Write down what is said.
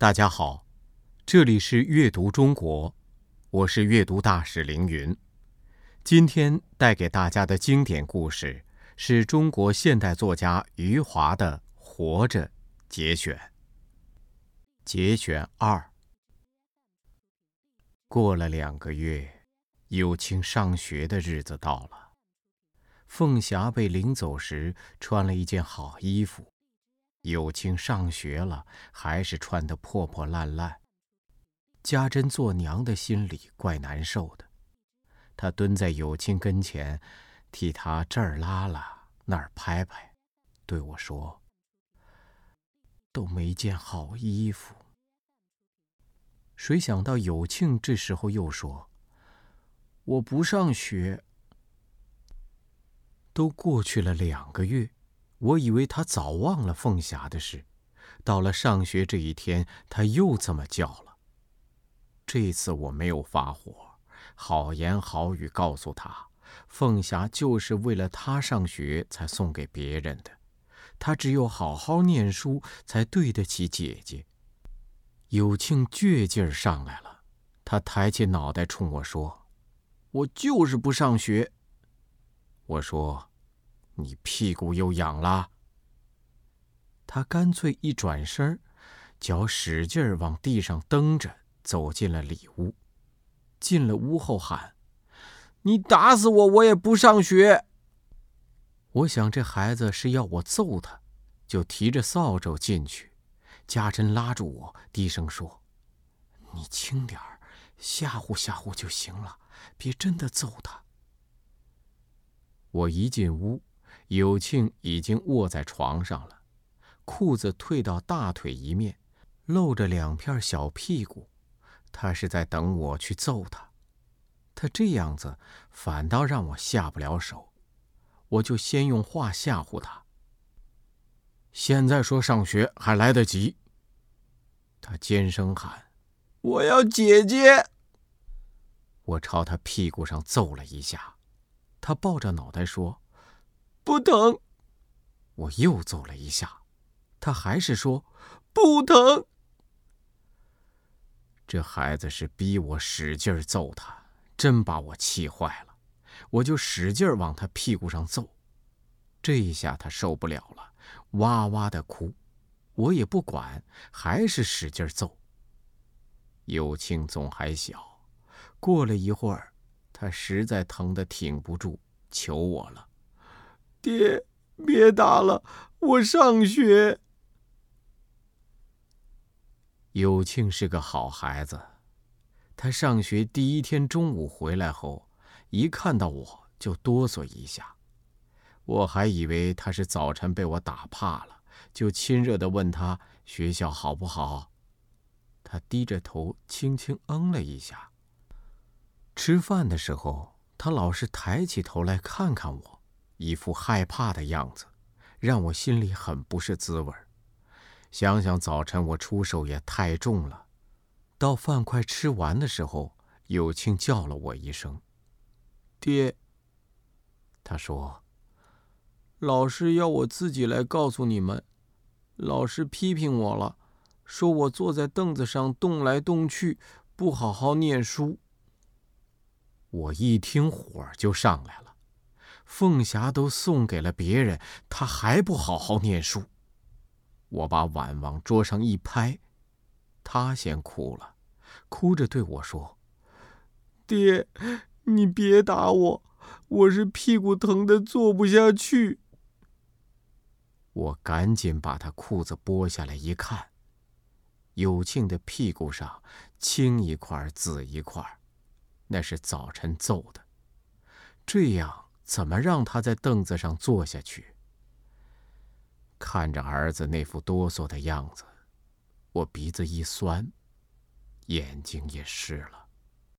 大家好，这里是阅读中国，我是阅读大使凌云。今天带给大家的经典故事是中国现代作家余华的《活着》节选。节选二。过了两个月，有庆上学的日子到了。凤霞被领走时穿了一件好衣服。有庆上学了，还是穿得破破烂烂。家珍做娘的心里怪难受的，她蹲在有庆跟前，替他这儿拉拉，那儿拍拍，对我说：“都没件好衣服。”谁想到有庆这时候又说：“我不上学。”都过去了两个月。我以为他早忘了凤霞的事，到了上学这一天，他又这么叫了。这次我没有发火，好言好语告诉他，凤霞就是为了他上学才送给别人的，他只有好好念书才对得起姐姐。有庆倔劲儿上来了，他抬起脑袋冲我说：“我就是不上学。”我说。你屁股又痒了。他干脆一转身，脚使劲往地上蹬着，走进了里屋。进了屋后喊：“你打死我，我也不上学。”我想这孩子是要我揍他，就提着扫帚进去。家珍拉住我，低声说：“你轻点儿，吓唬吓唬就行了，别真的揍他。”我一进屋。有庆已经卧在床上了，裤子退到大腿一面，露着两片小屁股。他是在等我去揍他。他这样子反倒让我下不了手，我就先用话吓唬他。现在说上学还来得及。他尖声喊：“我要姐姐！”我朝他屁股上揍了一下，他抱着脑袋说。不疼，我又揍了一下，他还是说不疼。这孩子是逼我使劲揍他，真把我气坏了。我就使劲往他屁股上揍，这一下他受不了了，哇哇的哭。我也不管，还是使劲揍。有庆总还小，过了一会儿，他实在疼得挺不住，求我了。爹，别打了，我上学。有庆是个好孩子，他上学第一天中午回来后，一看到我就哆嗦一下。我还以为他是早晨被我打怕了，就亲热的问他学校好不好。他低着头轻轻嗯了一下。吃饭的时候，他老是抬起头来看看我。一副害怕的样子，让我心里很不是滋味想想早晨我出手也太重了。到饭快吃完的时候，有庆叫了我一声：“爹。”他说：“老师要我自己来告诉你们，老师批评我了，说我坐在凳子上动来动去，不好好念书。”我一听火就上来了。凤霞都送给了别人，他还不好好念书。我把碗往桌上一拍，他先哭了，哭着对我说：“爹，你别打我，我是屁股疼的坐不下去。”我赶紧把他裤子剥下来一看，有庆的屁股上青一块紫一块，那是早晨揍的。这样。怎么让他在凳子上坐下去？看着儿子那副哆嗦的样子，我鼻子一酸，眼睛也湿了。